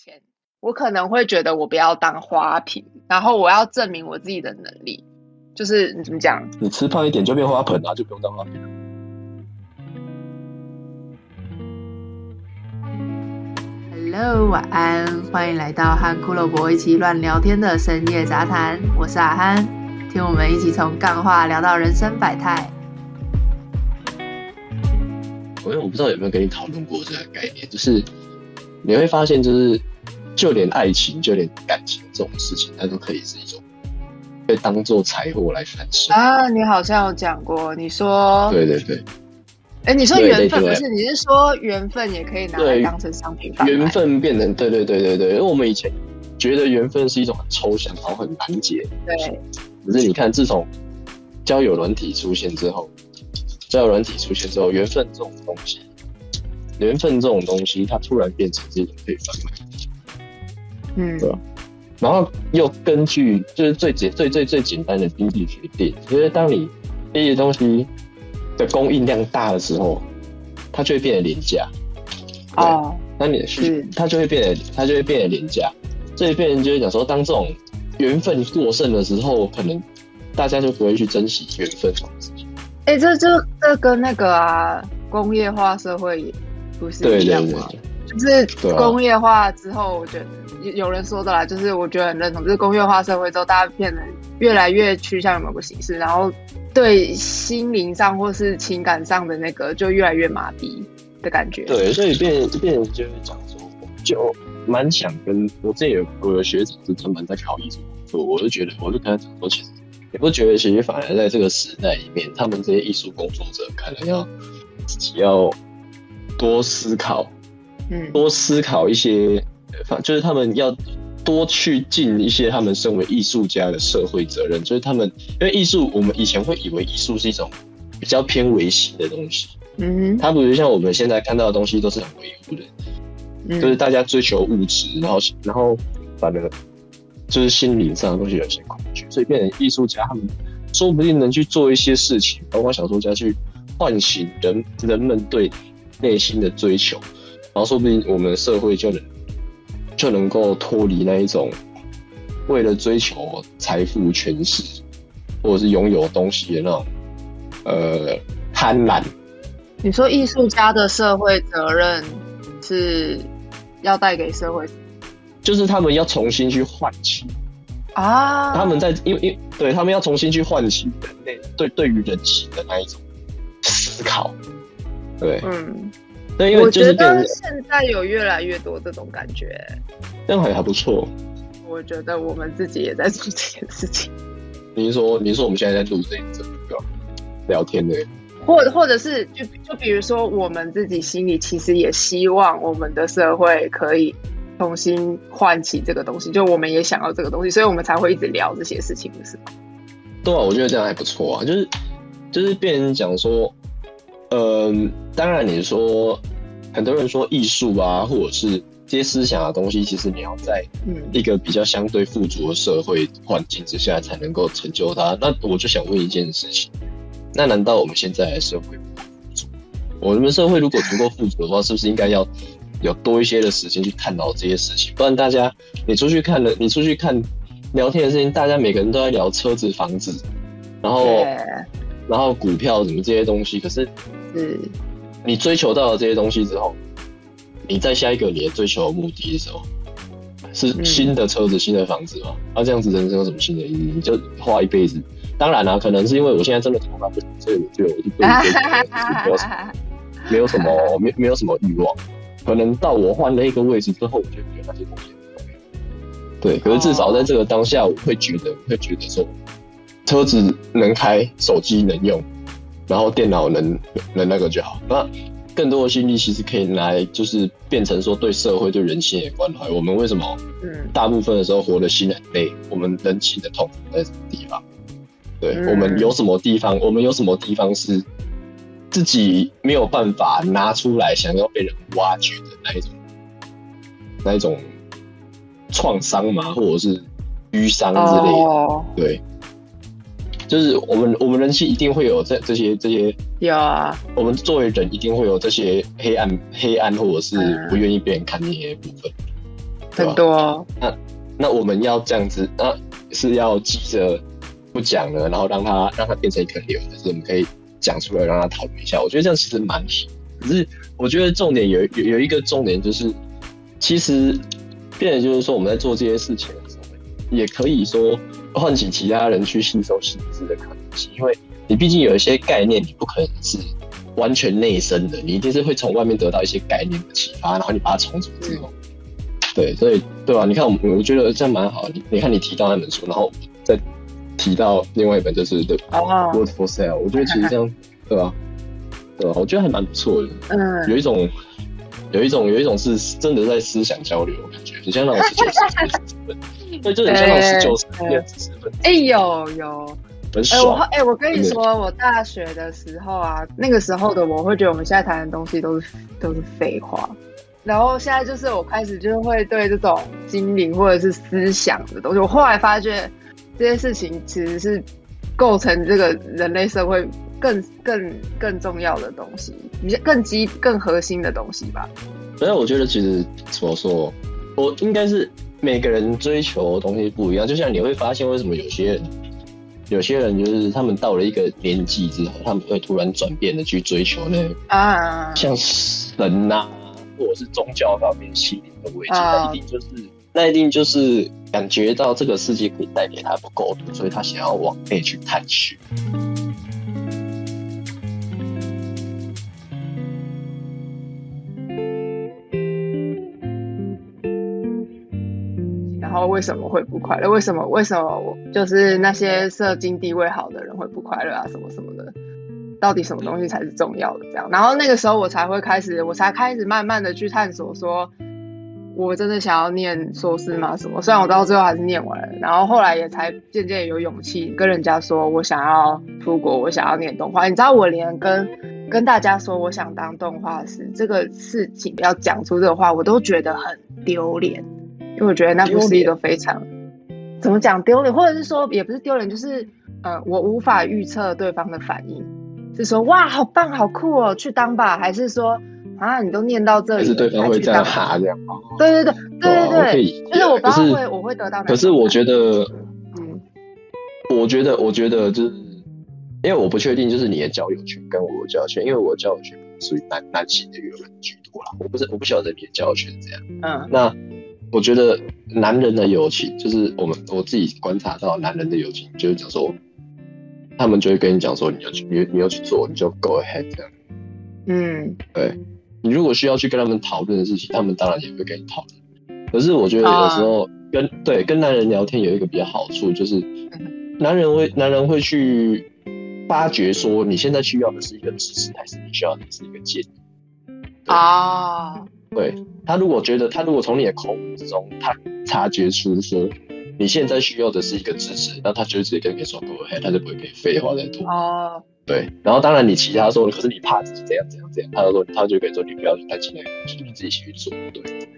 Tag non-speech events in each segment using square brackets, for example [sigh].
前，我可能会觉得我不要当花瓶，然后我要证明我自己的能力。就是你怎么讲？你吃胖一点就变花盆啊，就不用当花瓶了。Hello，晚安，欢迎来到和骷髅伯一起乱聊天的深夜杂谈。我是阿憨，听我们一起从干话聊到人生百态。我我不知道有没有跟你讨论过这个概念，就是你会发现，就是就连爱情，就连感情这种事情，它都可以是一种被当做财货来反噬。啊，你好像有讲过，你说，对对对，哎，你说缘分不是？你是说缘分也可以拿来当成商品？缘分变成对对对对对，因为我们以前觉得缘分是一种很抽象，然后很难解。对，可是你看，自从交友软体出现之后，交友软体出现之后，缘分这种东西，缘分这种东西，它突然变成这种可以贩卖的东西。嗯对吧然后又根据就是最简最最最简单的经济学定，就是当你这些东西的供应量大的时候，它就会变得廉价。对哦，那你的需它就会变得它就会变得廉价，这一变成就是讲说，当这种缘分过剩的时候，可能大家就不会去珍惜缘分这种事情。哎，这这这跟那个啊工业化社会也不是对对对一样吗？就是工业化之后，我觉得有有人说的啦，就是我觉得很认同，就是工业化社会之后，大家变得越来越趋向于某个形式，然后对心灵上或是情感上的那个就越来越麻痹的感觉。对，所以变变成就是讲说，就蛮想跟我之前有我有学长是专门在考艺术工作，我就觉得我就跟他讲说，其实你不觉得其实反而在这个时代里面，他们这些艺术工作者可能要自己要多思考，嗯，多思考一些，呃反就是他们要多去尽一些他们身为艺术家的社会责任，就是他们因为艺术，我们以前会以为艺术是一种比较偏唯心的东西，嗯哼，它不是像我们现在看到的东西都是很唯物的。嗯。就是大家追求物质，然后然后反而就是心灵上的东西有些恐惧，所以变成艺术家他们说不定能去做一些事情，包括小说家去唤醒人人们对内心的追求，然后说不定我们的社会就能就能够脱离那一种为了追求财富、权势或者是拥有东西的那种呃贪婪。你说艺术家的社会责任是要带给社会就是他们要重新去唤起啊？他们在因为因为对他们要重新去唤起人类对对于人性的那一种思考，对，嗯，那因为我觉得现在有越来越多这种感觉。这样还还不错。我觉得我们自己也在做这件事情，你是说你是说我们现在在录这这个聊天的？或或者是就就比如说我们自己心里其实也希望我们的社会可以重新唤起这个东西，就我们也想要这个东西，所以我们才会一直聊这些事情，不是吗？对啊，我觉得这样还不错啊，就是就是变成讲说，嗯、当然你说很多人说艺术啊，或者是这些思想的东西，其实你要在嗯一个比较相对富足的社会环境之下才能够成就它。那我就想问一件事情：那难道我们现在的社会不富足？我们社会如果足够富足的话，是不是应该要有多一些的时间去探讨这些事情？不然大家你出去看了，你出去看聊天的事情，大家每个人都在聊车子、房子，然后，然后股票什么这些东西，可是是，你追求到了这些东西之后，你在下一个你的追求的目的是什么，是嗯新的车子、新的房子吗？那、这样子人生有什么新的意义？你就花一辈子。当然啦、可能是因为我现在真的头发不行，所以我觉得我就不追求没有什么 [laughs] 没有什么没没有什么欲望。可能到我换了一个位置之后，我就觉得那些东西。对，可是至少在这个当下，我会觉得，我会觉得说，车子能开，手机能用，然后电脑能能那个就好。那更多的心力其实可以拿来，就是变成说对社会、对人性的关怀。我们为什么嗯大部分的时候活得心很累？我们人情的痛苦在什么地方？对、嗯我们有什么地方？我们有什么地方是自己没有办法拿出来，想要被人挖掘的那一种那一种创伤嘛，或者是淤伤之类的？哦，对，就是我们我们人性一定会有这这些这些有啊，我们作为人一定会有这些黑暗、黑暗或者是嗯不愿意被人看见的部分。很多。那那我们要这样子，那是要记着不讲了，然后让它让它变成一颗瘤，还是我们可以讲出来让它讨论一下？我觉得这样其实蛮好。可是我觉得重点有有有一个重点就是，其实变的就是说我们在做这些事情的时候，也可以说唤起其他人去吸收新知的可能性，因为你毕竟有一些概念，你不可能是。完全内生的，你一定是会从外面得到一些概念的启发，然后你把它重组之后，对，所以对吧？你看，我我觉得这样蛮好。你你看，你提到那本书，然后再提到另外一本，就是《The Word for Sale》，我觉得其实这样，对吧？对吧？我觉得还蛮不错的。嗯，有一种，有一种，有一种是真的在思想交流，感觉很像那种十九世纪，对，就很像那种十九世纪知识分子。哎，有有。哎，我哎，我跟你说，我大学的时候啊，那个时候的我会觉得我们现在谈的东西都是都是废话，然后现在就是我开始就是会对这种心灵或者是思想的东西，我后来发觉这些事情其实是构成这个人类社会更更更重要的东西，比较更基更核心的东西吧。所以我觉得其实怎么说，我应该是每个人追求的东西不一样，就像你会发现为什么有些人。有些人就是他们到了一个年纪之后，他们会突然转变的去追求那啊，像神呐，或者是宗教方面心灵的慰藉，那一定就是那一定就是感觉到这个世界可以带给他不够多，所以他想要往内去探寻。为什么会不快乐？为什么？为什么我就是那些社经地位好的人会不快乐啊？什么什么的？到底什么东西才是重要的？这样，然后那个时候我才会开始，我才开始慢慢的去探索，说我真的想要念硕士吗？什么？虽然我到最后还是念完了，然后后来也才渐渐有勇气跟人家说我想要出国，我想要念动画。你知道，我连跟跟大家说我想当动画师这个事情，要讲出这个话，我都觉得很丢脸。因为我觉得那不是一个非常怎么讲丢脸，或者是说也不是丢脸，就是呃，我无法预测对方的反应，是说哇好棒好酷哦去当吧，还是说啊你都念到这里，是对方会这样哈这样。对对对对对对，就是我不会我会得到。可是我觉得，嗯，我觉得我觉得就是，因为我不确定就是你的交友圈跟我的交友圈，因为我交友圈属于男男性的人居多啦，我不是我不晓得你的交友圈这样，嗯，那。我觉得男人的友情，就是我们我自己观察到男人的友情，就是讲说，他们就会跟你讲说，你要去，你你要去做，你就 go ahead 这样。嗯，对。你如果需要去跟他们讨论的事情，他们当然也会跟你讨论。可是我觉得有时候跟对跟男人聊天有一个比较好处，就是男人会男人会去发掘说，你现在需要的是一个支持，还是你需要的是一个建议啊？对他，如果觉得他如果从你的口吻之中，他察觉出说你现在需要的是一个支持，那他就直接跟你说不会，他就不会跟你废话再多。哦，对，然后当然你其他说，可是你怕自己怎样怎样怎样，他就说他就可以说你不要去担心那个东西，你自己去做。对，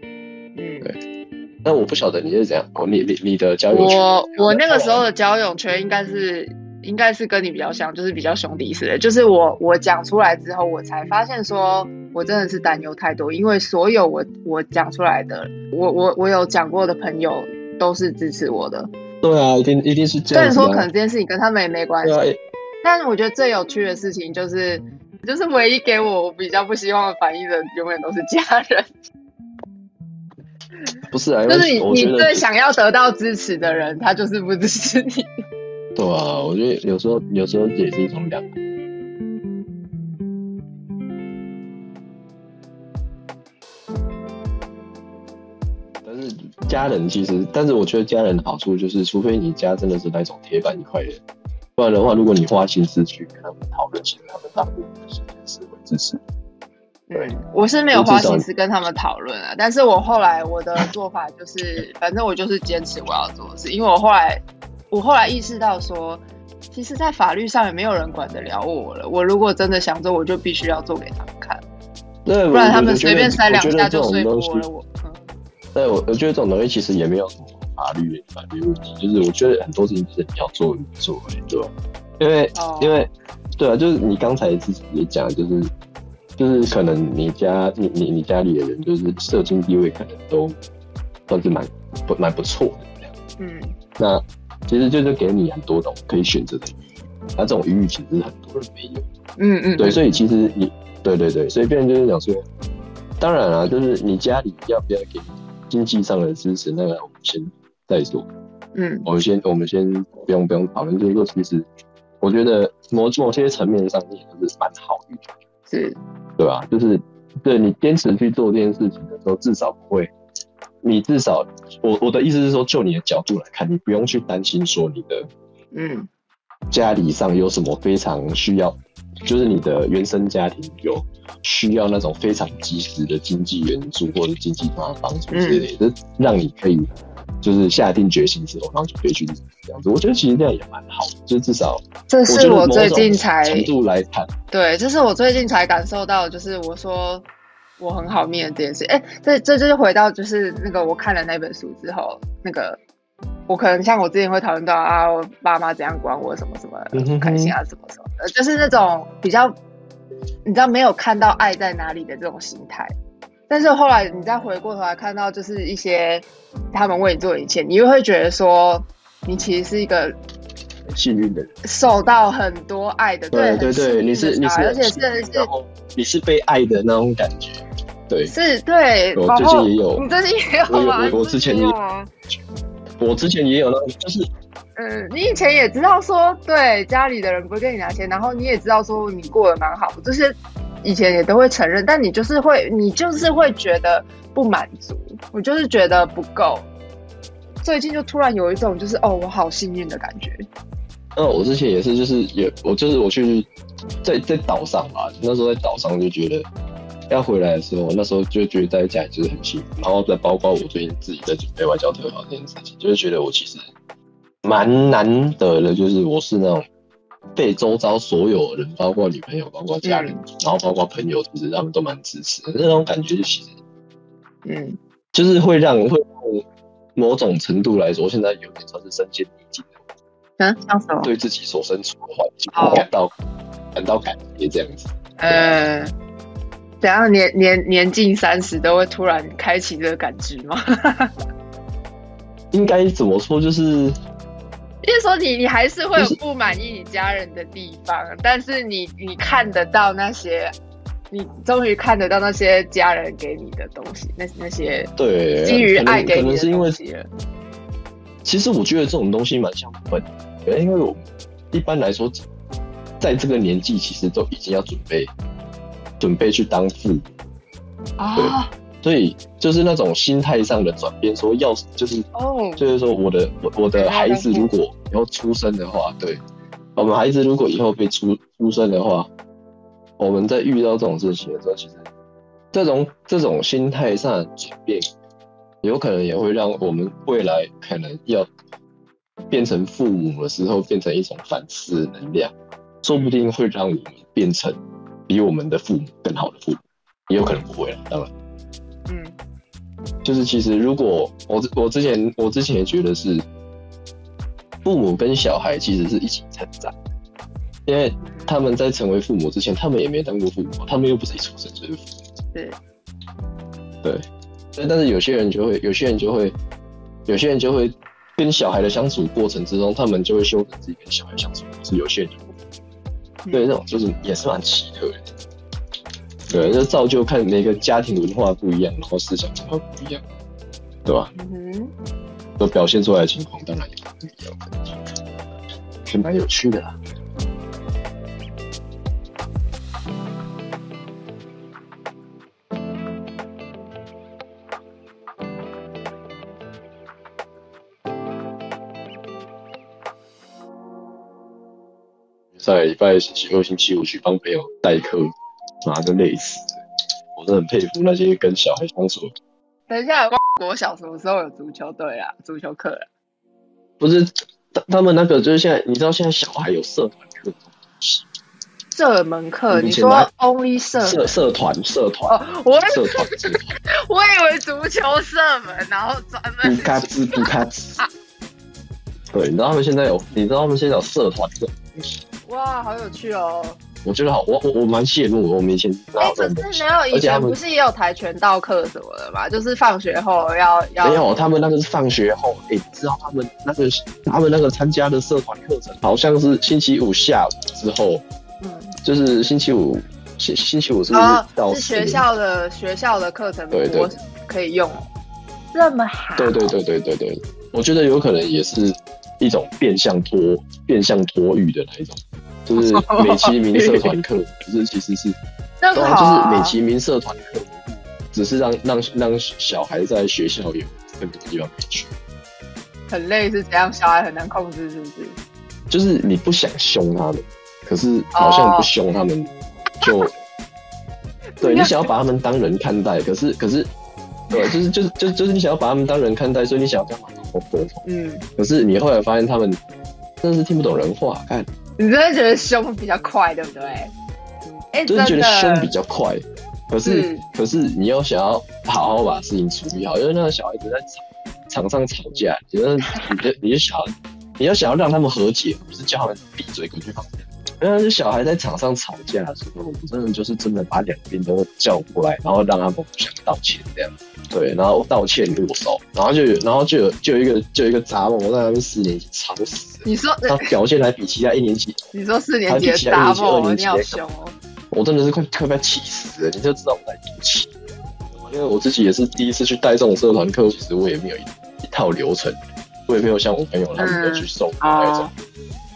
嗯，对。那我不晓得你是怎样，我，你你你的交友圈，我我那个时候的交友圈应该是应该是跟你比较像，就是比较兄弟似的，就是我我讲出来之后，我才发现说。我真的是担忧太多，因为所有我我讲出来的，我我我有讲过的朋友都是支持我的。对啊，一定一定是这样。虽然说可能这件事情跟他们也没关系，但是我觉得最有趣的事情就是，就是唯一给我比较不希望反应的，永远都是家人。[laughs] 不是啊，就是你你最想要得到支持的人，他就是不支持你。对啊，我觉得有时候有时候也是一种两。但是家人其实，但是我觉得家人的好处就是，除非你家真的是那种铁板一块的，不然的话，如果你花心思去跟他们讨论，其实他们大部分是是会支持。对，我是没有花心思跟他们讨论啊，但是我后来我的做法就是，反正我就是坚持我要做的事，因为我后来我后来意识到说，其实，在法律上也没有人管得了我了。我如果真的想做，我就必须要做给他们看，对，不然他们随便塞两下就说服了我。对，我我觉得这种东西其实也没有什么法律法律问题，就是我觉得很多事情是你要做你做，对吧？因为因为对啊，就是你刚才自己也讲，就是就是可能你家你你你家里的人就是社经地位可能都算是蛮不蛮不错的这样。嗯那其实就是给你很多种可以选择的余裕，那这种余裕其实很多人没有。嗯嗯，对，所以其实你，对对对，所以别人就是讲说，当然啊，就是你家里要不要给经济上的支持，那个我们先再说。嗯我们先我们先不用不用讨论，就是说，其实我觉得某某些层面上你也是蛮好的，是对吧？就是对你坚持去做这件事情的时候，至少不会，你至少我我的意思是说，就你的角度来看，你不用去担心说你的嗯家里上有什么非常需要，就是你的原生家庭有需要那种非常及时的经济援助或者经济上的帮助之类的，让你可以就是下定决心之后，然后就可以去这样子。我觉得其实这样也蛮好的，就至少这是我最近才程度来看，对，这是我最近才感受到，就是我说我很好面的这件事。哎，这这就是回到就是那个我看了那本书之后，那个我可能像我之前会讨论到啊，我爸妈怎样管我什么什么不开心啊什么什么的，就是那种比较你知道没有看到爱在哪里的这种心态。但是后来你再回过头来看到，就是一些他们为你做的一切，你又会觉得说，你其实是一个幸运的人，受到很多爱的，对对对，你是你是而且是是然后你是被爱的那种感觉，对。是对，我最近也有你最近也有吗？我我之前也有吗？我之前也有那种，就是嗯，你以前也知道说，对家里的人不会跟你拿钱，然后你也知道说你过得蛮好，就是以前也都会承认，但你就是会，你就是会觉得不满足，我就是觉得不够。最近就突然有一种就是哦，我好幸运的感觉。那我之前也是，就是也我就是我去在在岛上嘛，那时候在岛上就觉得要回来的时候，那时候就觉得在家里就是很幸福，然后再包括我最近自己在准备外交特考这件事情，就是觉得我其实蛮难得的，就是我是那种被周遭所有人，包括女朋友，包括家人，然后包括朋友，其实他们都蛮支持的，那种感觉就其实嗯就是会让会让某种程度来说，现在有点算是身陷逆境的。嗯，像什么？对自己所身处的环境哦感到感到感激这样子。呃，怎样年年年近三十都会突然开启这个感知吗？应该怎么说？就是 [laughs] 就是说你你还是会有不满意你家人的地方，但是你你看得到那些，你终于看得到那些家人给你的东西，那那些对，基于爱给你的可能是因为。其实我觉得这种东西蛮像本能，因为我一般来说，在这个年纪，其实都已经要准备准备去当父母，啊。所以就是那种心态上的转变，说要就是哦，就是说我的我我的孩子如果以后出生的话，对，我们孩子如果以后被出出生的话，我们在遇到这种事情的时候，其实这种这种心态上的转变，有可能也会让我们未来可能要变成父母的时候，变成一种反思能量，说不定会让我们变成比我们的父母更好的父母，也有可能不会了，当然。嗯就是其实如果我之我之前我之前也觉得是父母跟小孩其实是一起成长，因为他们在成为父母之前，他们也没当过父母，他们又不是一出生就是父母。对，对，但但是有些人就会，有些人就会，有些人就会跟小孩的相处过程之中，他们就会修正自己跟小孩相处，是有些人就。对，那种就是也是蛮奇特的。对，就造就看每个家庭文化不一样，然后思想文化不一样，对吧？嗯哼，都表现出来的情况当然也不一样的，是蛮有趣的个礼拜星期二、星期五去帮朋友代课，妈的累死了！我真的很佩服那些跟小孩相处的等一下，[laughs] 国小什么时候有足球队啊？足球课啊？不是他他们那个就是现在，你知道现在小孩有社团课，社门课？你说 only 社社社团社团哦，我社团，[laughs] 我以为足球社门，然后专门不卡兹布卡兹。[laughs] 对，你知道他们现在有，你知道他们现在有社团课，哇，好有趣哦！我觉得好，我我我蛮羡慕。我们以前哪哎、可？是没有以前不是也有跆拳道课什么的嘛？就是放学后要要没有，他们那个是放学后，哎、你知道他们那个他们那个参加的社团课程，好像是星期五下午之后，嗯，就是星期五星星期五是不是哦是学校的学校的课程对对我可以用，这么好？对对对对对对，我觉得有可能也是一种变相托变相托育的那一种，就是美其名社团课，可是其实是那对啊，个啊就是美其名社团课，只是让让让小孩在学校有更多地方可以去，很累是怎样？小孩很难控制，是不是？就是你不想凶他们，可是好像不凶他们就，[laughs] 对你想要把他们当人看待，可是可是。对，就是就是就就是你想要把他们当人看待，所以你想要跟他们好好沟通。嗯，可是你后来发现他们真的是听不懂人话，看你真的觉得凶比较快，对不对？哎、就是觉得真的凶比较快，可是、嗯可是你又想要好好把事情处理好，因为那个小孩子在场场上吵架，就是你就你就想要你要想要让他们和解，不是叫他们闭嘴滚去房间。因为小孩在场上吵架的时候，我真的就是真的把两边都叫过来，然后让他们互相道歉这样。对，然后道歉握手，然后就有，然后就有就有一个就有一个杂毛在那边四年级吵死了，你说他表现还比其他一年级 [laughs] 你说四年级比其他一杂年级二毛，你好年级的凶哦！我真的是快快被气死了，你就知道我在多气。因为我自己也是第一次去带这种社团课，其实我也没有一一套流程，我也没有像我朋友他们有去送那种哦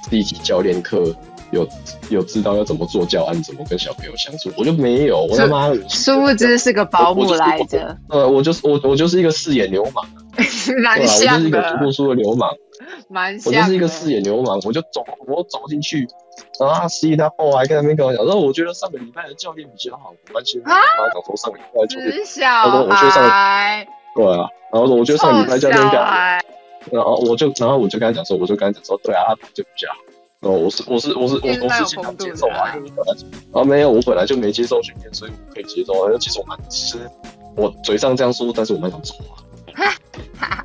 第一级教练课，有有知道要怎么做教案，怎么跟小朋友相处，我就没有，我他妈，殊不知是个保姆来着，呃，我就是我我就是一个四眼流氓，蛮对吧？我就是一个 [laughs] 读，过书的流氓，蛮。我就是一个四眼流氓，我就走，我走进去，然后他示意他后来跟那边跟我讲，说我觉得上个礼拜的教练比较好，我关心他讲说上个礼拜的教练死小孩，对啊，然后说我觉得上个礼拜教练臭比较好，小，然后我就然后我就跟他讲说，我就跟他讲说，对啊，他就比较好。然后我是我是我是我我是尽量接受啊，因为本来啊没有，我本来就没接受训练，所以我可以接受。啊。其实我蛮其实我嘴上这样说，但是我蛮想做啊。[laughs]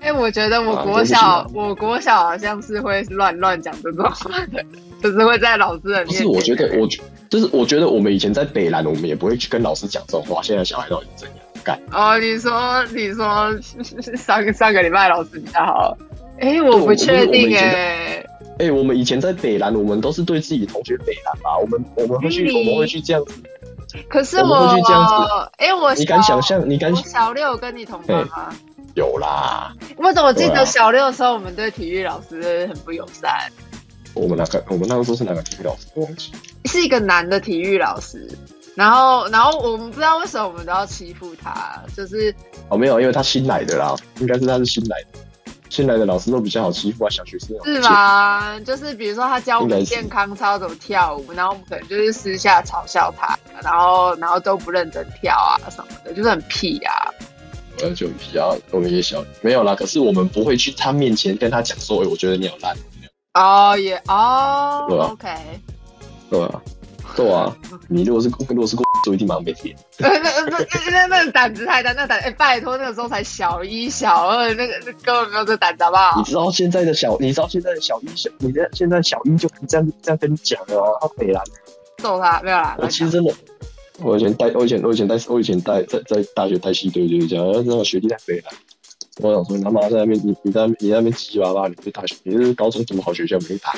哎，我觉得我啊国小我国小好像是会乱乱讲这种话的，[laughs] 就是会在老师的面前。不是，我觉得我觉就是我觉得我们以前在北兰，我们也不会去跟老师讲这种话。现在小孩到底怎样干？哦，你说你说 [laughs] 上个上个礼拜老师比较好，哎，我不确定哎。哎、我们以前在北兰，我们都是对自己同学北兰吧？我们我们会去，我们会去这样子。可是我们会去这样子哎，我你敢想象？你敢我小六跟你同班吗？有啦？我怎么记对啊得小六的时候，我们对体育老师很不友善？我们那个我们那个时候是哪个体育老师？我忘记。是一个男的体育老师，然后然后我们不知道为什么我们都要欺负他，就是哦，没有，因为他新来的啦，应该是他是新来的，新来的老师都比较好欺负啊，小学生是？吗？就是比如说他教我们健康操怎么跳舞，然后我们可能就是私下嘲笑他，然后然后都不认真跳啊什么的，就是很屁啊。呃，就比较我们也小没有啦，可是我们不会去他面前跟他讲说，哎、我觉得你好烂，哦也哦，OK，对吧、对啊，你如果是如果是就一定马上被贴。那那那那那胆子太大，那胆哎、拜托，那个时候才小一小二，那个那根本没有这胆子好不好你？知道现在的小，你知道现在的小一小，你在现在小一就这样这样跟你讲了啊，他北兰。揍他没有啦，我其实真的，我以前带，我以前我以前带，我以前带在在大学带系队就是这样，那个学弟在北兰。我想说，你他妈在那边，你你在你在那边唧唧巴巴，你是大学，你是高中什么好学校没打。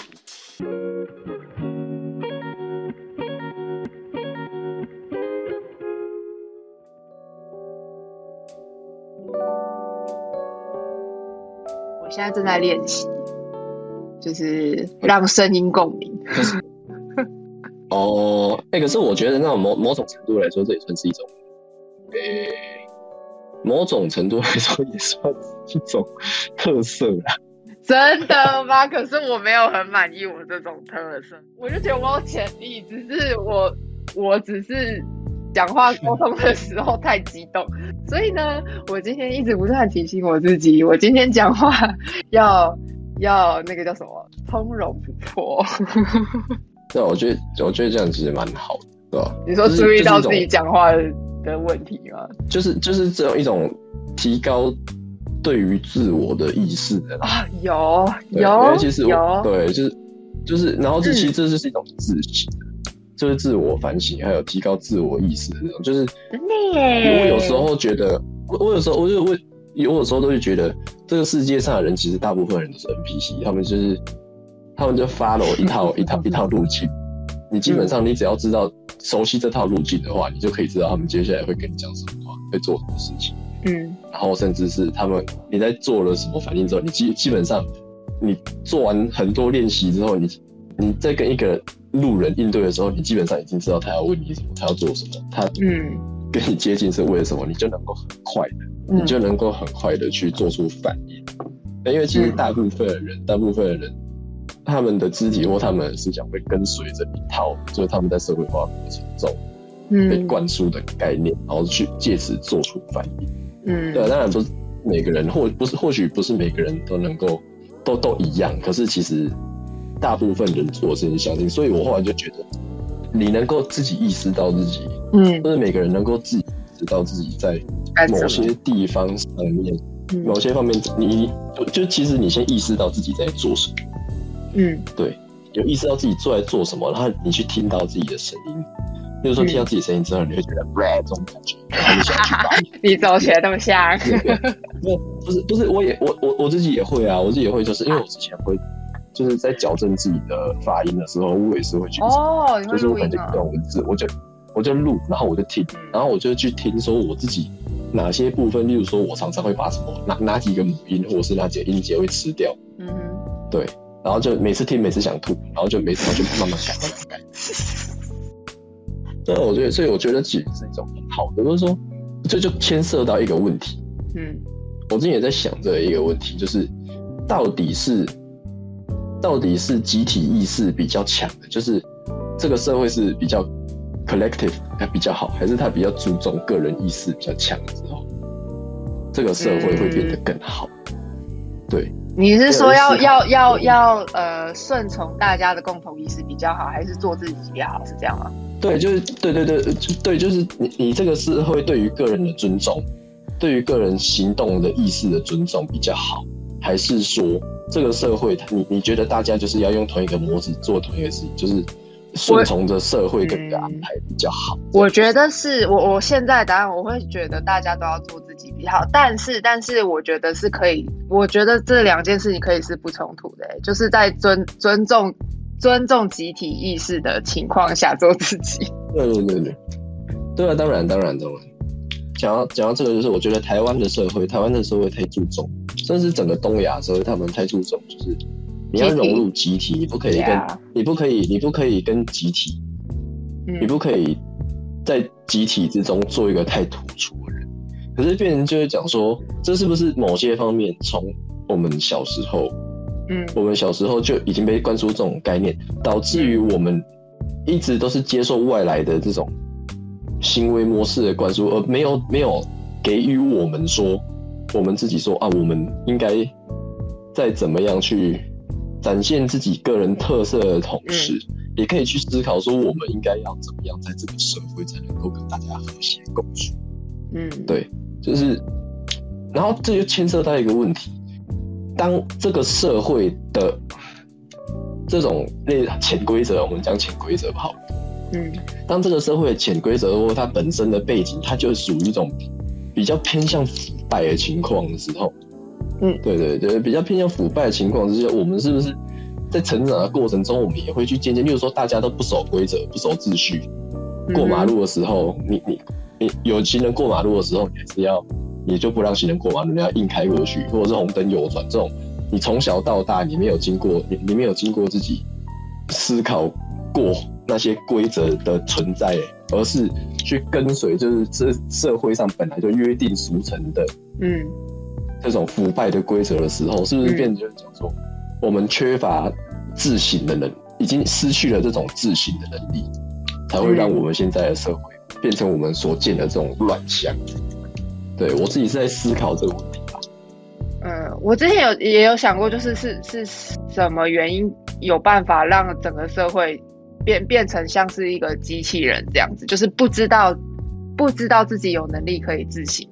现在正在练习，就是让声音共鸣。[laughs] 哦，哎、可是我觉得那种某某种程度来说，这也算是一种，诶、某种程度来说也算是一种特色啦。真的吗？可是我没有很满意我这种特色，我就觉得我有潜力，只是我我只是讲话沟通的时候太激动，所以呢，我今天一直不断提醒我自己，我今天讲话要 [laughs] 要那个叫什么，从容不迫。对啊，我觉得我觉得这样其实蛮好的，对吧？你说注意到自己讲话的的问题吗？就是就是这种一种提高对于自我的意识的。啊，有有尤其是对就是就是，然后这嗯其实这就是一种自信。就是自我反省，还有提高自我意识的那种。就是真的耶，我有时候觉得，我我有时候我就我有有时候都会觉得，这个世界上的人其实大部分人都是 NPC，他们就是他们就 follow 一套一套一套路径。你基本上你只要知道熟悉这套路径的话，你就可以知道他们接下来会跟你讲什么话，会做什么事情。嗯，然后甚至是他们你在做了什么反应之后，你基基本上你做完很多练习之后，你你在跟一个路人应对的时候，你基本上已经知道他要问你什么，他要做什么，他嗯跟你接近是为了什么，你就能够很快的，嗯你就能够很快的去做出反应。因为其实嗯大部分的人，大部分的人，他们的肢体或他们的思想会跟随着一套，就是他们在社会化过程中被嗯灌输的概念，然后去借此做出反应。嗯，对啊，当然不是每个人，或不是或许不是每个人都能够都都一样，可是其实大部分人做的事情相信，所以我后来就觉得，你能够自己意识到自己，嗯。就是每个人能够自己意识到自己在某些地方上面，嗯。某些方面，你就就其实你先意识到自己在做什么，嗯。对，有意识到自己做在做什么，然后你去听到自己的声音。比如说听到自己声音之后，你会觉得这种感觉，然后你想要去把 [laughs] 你走起来那么像，不不是不是，我也我我我自己也会啊，我自己也会，就是因为我之前会就是在矫正自己的发音的时候，我也是会去，哦，就是我可能就一？段文字，我就我就录，然后我就听，然后我就去听说我自己哪些部分，例如说我常常会把什么哪哪几个母音或者是哪几个音节会吃掉，嗯哼，对，然后就每次听每次想吐，然后就每次就慢慢改慢慢改。对，我觉得，所以我觉得其实是一种很好的，就是说，这就牵涉到一个问题，嗯我之前也在想这一个问题，就是到底是到底是集体意识比较强的，就是这个社会是比较 collective 它比较好，还是他比较注重个人意识比较强之后，这个社会会变得更好？对，你是说要要要要呃顺从大家的共同意识比较好，还是做自己比较好？是这样吗？对，就是对对对，对，就是你你这个社会对于个人的尊重，对于个人行动的意识的尊重比较好，还是说这个社会你你觉得大家就是要用同一个模子做同一个事情，就是顺从着社会的一个安排比较好？我觉得是我我现在答案，我会觉得大家都要做自己比较好，但是但是我觉得是可以，我觉得这两件事情可以是不冲突的、欸就是在尊尊重尊重集体意识的情况下做自己。对对对对，对啊，当然当然当然。讲到讲到这个，就是我觉得台湾的社会，台湾的社会太注重，甚至整个东亚社会，他们太注重，就是你要融入集体，你不可以跟 Yeah 你不可以你不可以跟集体你嗯不可以在集体之中做一个太突出的人。可是别人就会讲说，这是不是某些方面从我们小时候，嗯。我们小时候就已经被灌输这种概念，导致于我们一直都是接受外来的这种行为模式的灌输，而没有没有给予我们说，我们自己说啊，我们应该再怎么样去展现自己个人特色的同时，也可以去思考说，我们应该要怎么样在这个社会才能够跟大家和谐共处。嗯。对，就是，然后这就牵涉到一个问题：当这个社会的这种类潜规则，我们讲潜规则吧好，嗯。当这个社会的潜规则或它本身的背景，它就属于一种比较偏向腐败的情况的时候，嗯。对对对，比较偏向腐败的情况之下，我们是不是在成长的过程中，我们也会去渐渐，例如说大家都不守规则、不守秩序，嗯。过马路的时候，你你你有行人过马路的时候，你还是要，你就不让行人过马路，你要硬开过去，或者是红灯右转这种，你从小到大你没有经过，你你没有经过自己思考过那些规则的存在，而是去跟随就是这社会上本来就约定俗成的嗯这种腐败的规则的时候，是不是嗯变成就是讲说，我们缺乏自省的能，已经失去了这种自省的能力，才会让嗯我们现在的社会变成我们所见的这种乱象。对我自己是在思考这个问题吧。嗯，我之前有也有想过，就是是是什么原因有办法让整个社会变变成像是一个机器人这样子，就是不知道不知道自己有能力可以自省，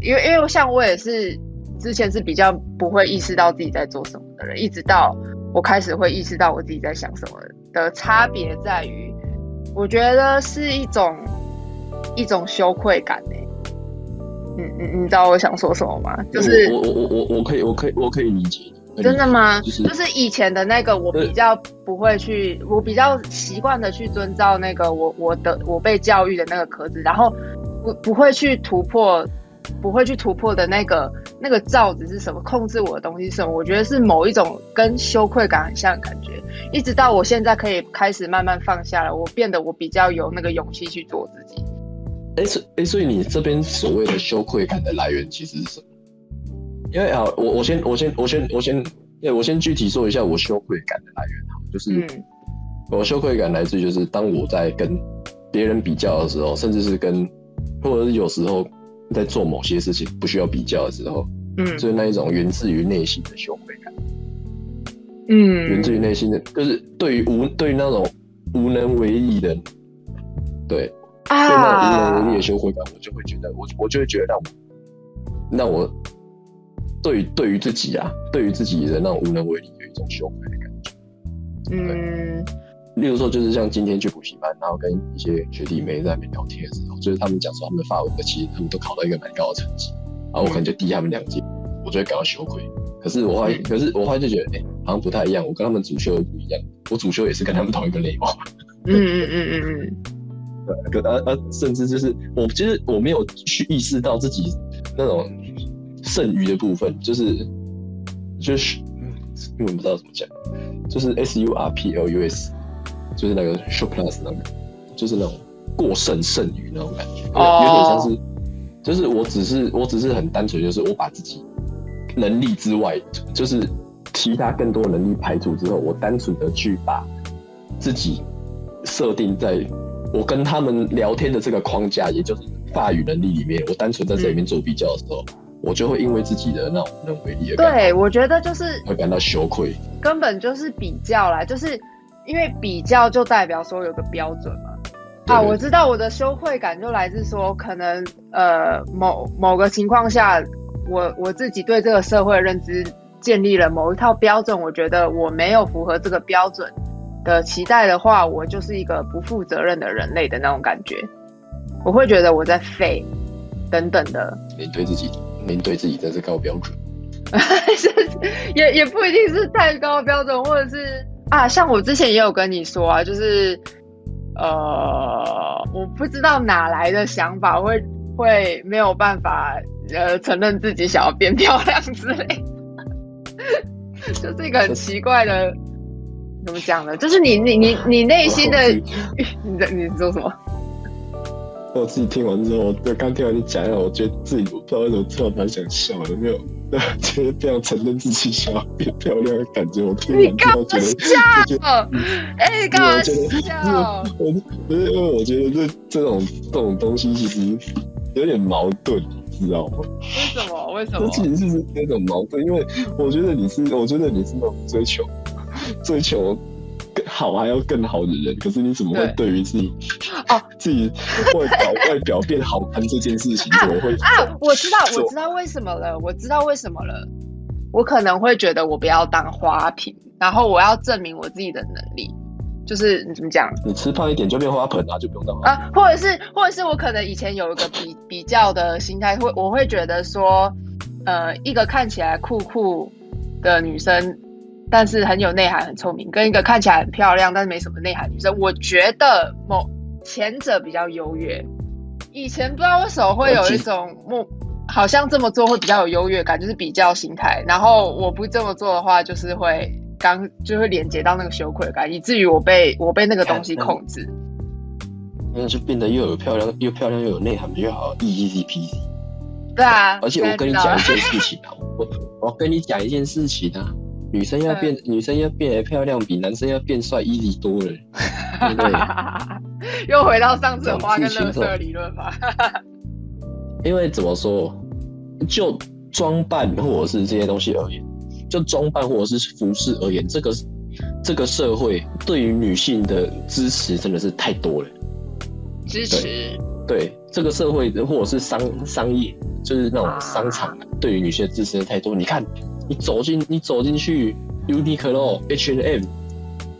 因为因为像我也是之前是比较不会意识到自己在做什么的人，一直到我开始会意识到我自己在想什么的差别在于，我觉得是一种一种羞愧感诶。嗯嗯，你知道我想说什么吗？就是我我我我我可以我可以我可以理解。真的吗？就是就是以前的那个，我比较不会去，我比较习惯的去遵照那个我我的我被教育的那个壳子，然后不不会去突破，不会去突破的那个那个罩子是什么？控制我的东西是什么？我觉得是某一种跟羞愧感很像的感觉，一直到我现在可以开始慢慢放下了，我变得我比较有那个勇气去做自己。哎，所哎，所以你这边所谓的羞愧感的来源其实是什么？因为啊，我我先我先我先我先，对我先具体说一下我羞愧感的来源哈，就是我羞愧感来自于就是当我在跟别人比较的时候，甚至是跟或者是有时候在做某些事情不需要比较的时候，嗯，就是那一种源自于内心的羞愧感，嗯，源自于内心的，就是对于无对于那种无能为力的，对，对那种无能为力的羞愧感，我就会觉得我我就会觉得让我让我。对，对于自己啊，对于自己的那种无能为力，有一种羞愧的感觉。嗯，例如说，就是像今天去补习班，然后跟一些学弟妹在那边聊天的时候，就是他们讲说他们发文的，其实他们都考到一个蛮高的成绩，然后我可能就低他们两届，我就会感到羞愧。可是我后来，可是我后来就觉得，哎，好像不太一样，我跟他们主修的不一样，我主修也是跟他们同一个类目。[laughs] 嗯嗯嗯嗯嗯。对，可呃呃，甚至就是我其实我没有去意识到自己那种。剩余的部分就是就是因为不知道怎么讲，就是 S U R P L U S，就是那个 s h o p plus 那个，就是那种过剩剩余那种感觉，有点像是，就是我只是我只是很单纯，就是我把自己能力之外，就是其他更多能力排除之后，我单纯的去把自己设定在我跟他们聊天的这个框架，也就是法语能力里面，我单纯在这里面做比较的时候。我就会因为自己的那种认为力，对我觉得就是会感到羞愧，根本就是比较啦，就是因为比较就代表说有个标准嘛。啊，我知道我的羞愧感就来自说，可能呃某某个情况下，我我自己对这个社会认知建立了某一套标准，我觉得我没有符合这个标准的期待的话，我就是一个不负责任的人类的那种感觉，我会觉得我在废等等的，你对自己。您对自己真是高标准，[laughs] 也也不一定是太高标准，或者是啊，像我之前也有跟你说啊，就是呃，我不知道哪来的想法，会会没有办法呃承认自己想要变漂亮之类，[laughs] 就是一个很奇怪的，怎么讲呢？就是你你你你内心的，[laughs] 你在你说什么？我自己听完之后，就刚听完你讲，我觉得自己不知道为什么突然蛮想笑的，没有，觉得非常承认自己想要变漂亮的感觉，我听完之后觉得，笑，哎，干嘛笑？我不是因为我觉得这这种这种东西其实有点矛盾，你知道吗？为什么？为什么？这其实是那种矛盾，因为我觉得你是，我觉得你是那种追求追求。好还要更好的人，可是你怎么会对于自己哦 [laughs] 自己外表外表变好看这件事情怎么会啊？我知道我知道为什么了，我知道为什么了。我可能会觉得我不要当花瓶，然后我要证明我自己的能力。就是你怎么讲？你吃胖一点就变花盆啊，就不用当啊。或者是或者是我可能以前有一个比比较的心态，会我会觉得说，呃，一个看起来酷酷的女生。但是很有内涵，很聪明，跟一个看起来很漂亮但是没什么内涵女生，我觉得某前者比较优越。以前不知道为什么会有一种莫，好像这么做会比较有优越感，就是比较心态。然后我不这么做的话，就是会刚就会连接到那个羞愧感，以至于我被我被那个东西控制。那就变得又有漂亮又漂亮又有内涵，比较好 easy peasy。对啊，而且我跟你讲一件事情啊，我我跟你讲一件事情啊。女生要变，女生要变得漂亮，比男生要变帅 easy 多了。[laughs] 又回到上次花跟乐色理论吧。[laughs] 因为怎么说，就装扮或者是这些东西而言，就装扮或者是服饰而言，这个这个社会对于女性的支持真的是太多了。支持。对这个社会或者是商商业，就是那种商场，对于女性的支持太多。你看。你走进你走进去，Uniqlo、H&M，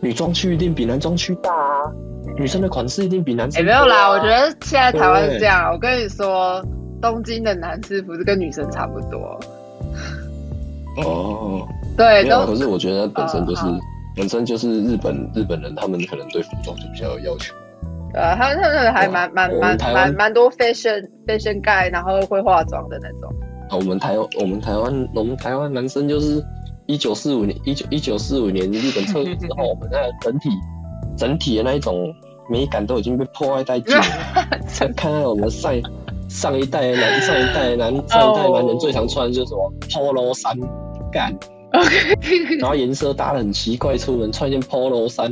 女装区一定比男装区大啊！女生的款式一定比男哎、生、没有啦，我觉得现在台湾是这样。我跟你说，东京的男士服是跟女生差不多，哦，对，没可是我觉得本身就是、哦本身就是日本日本人，他们可能对服装就比较有要求。呃，他们他们还蛮蛮蛮蛮蛮多 fashion fashion guy，然后会化妆的那种。啊，我们台我们台湾我们台湾男生就是一九四五年一九一九四五年日本撤退之后，我们那整体整体的那一种美感都已经被破坏殆尽了。[laughs] 看看看我们上上一代男上一代男上一代男人最常穿的就是什么 polo 衫，干，[laughs] 然后颜色搭的很奇怪，出门穿一件 polo 衫，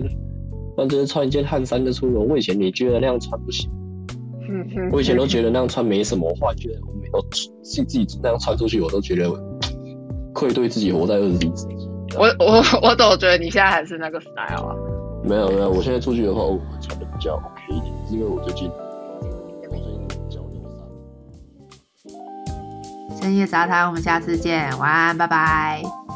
不然就是穿一件汗衫就出门。我以前也觉得那样穿不行。嗯哼我以前都觉得那样穿没什么，我后来觉得我没有自自己那样穿出去，我都觉得愧对自己活在二十一世纪。我我 [laughs] 我总觉得你现在还是那个 style 啊。没有没有，我现在出去的话，我会穿的比较 OK 一点，是因为我最近。深夜杂谈，我们下次见，晚安，拜拜。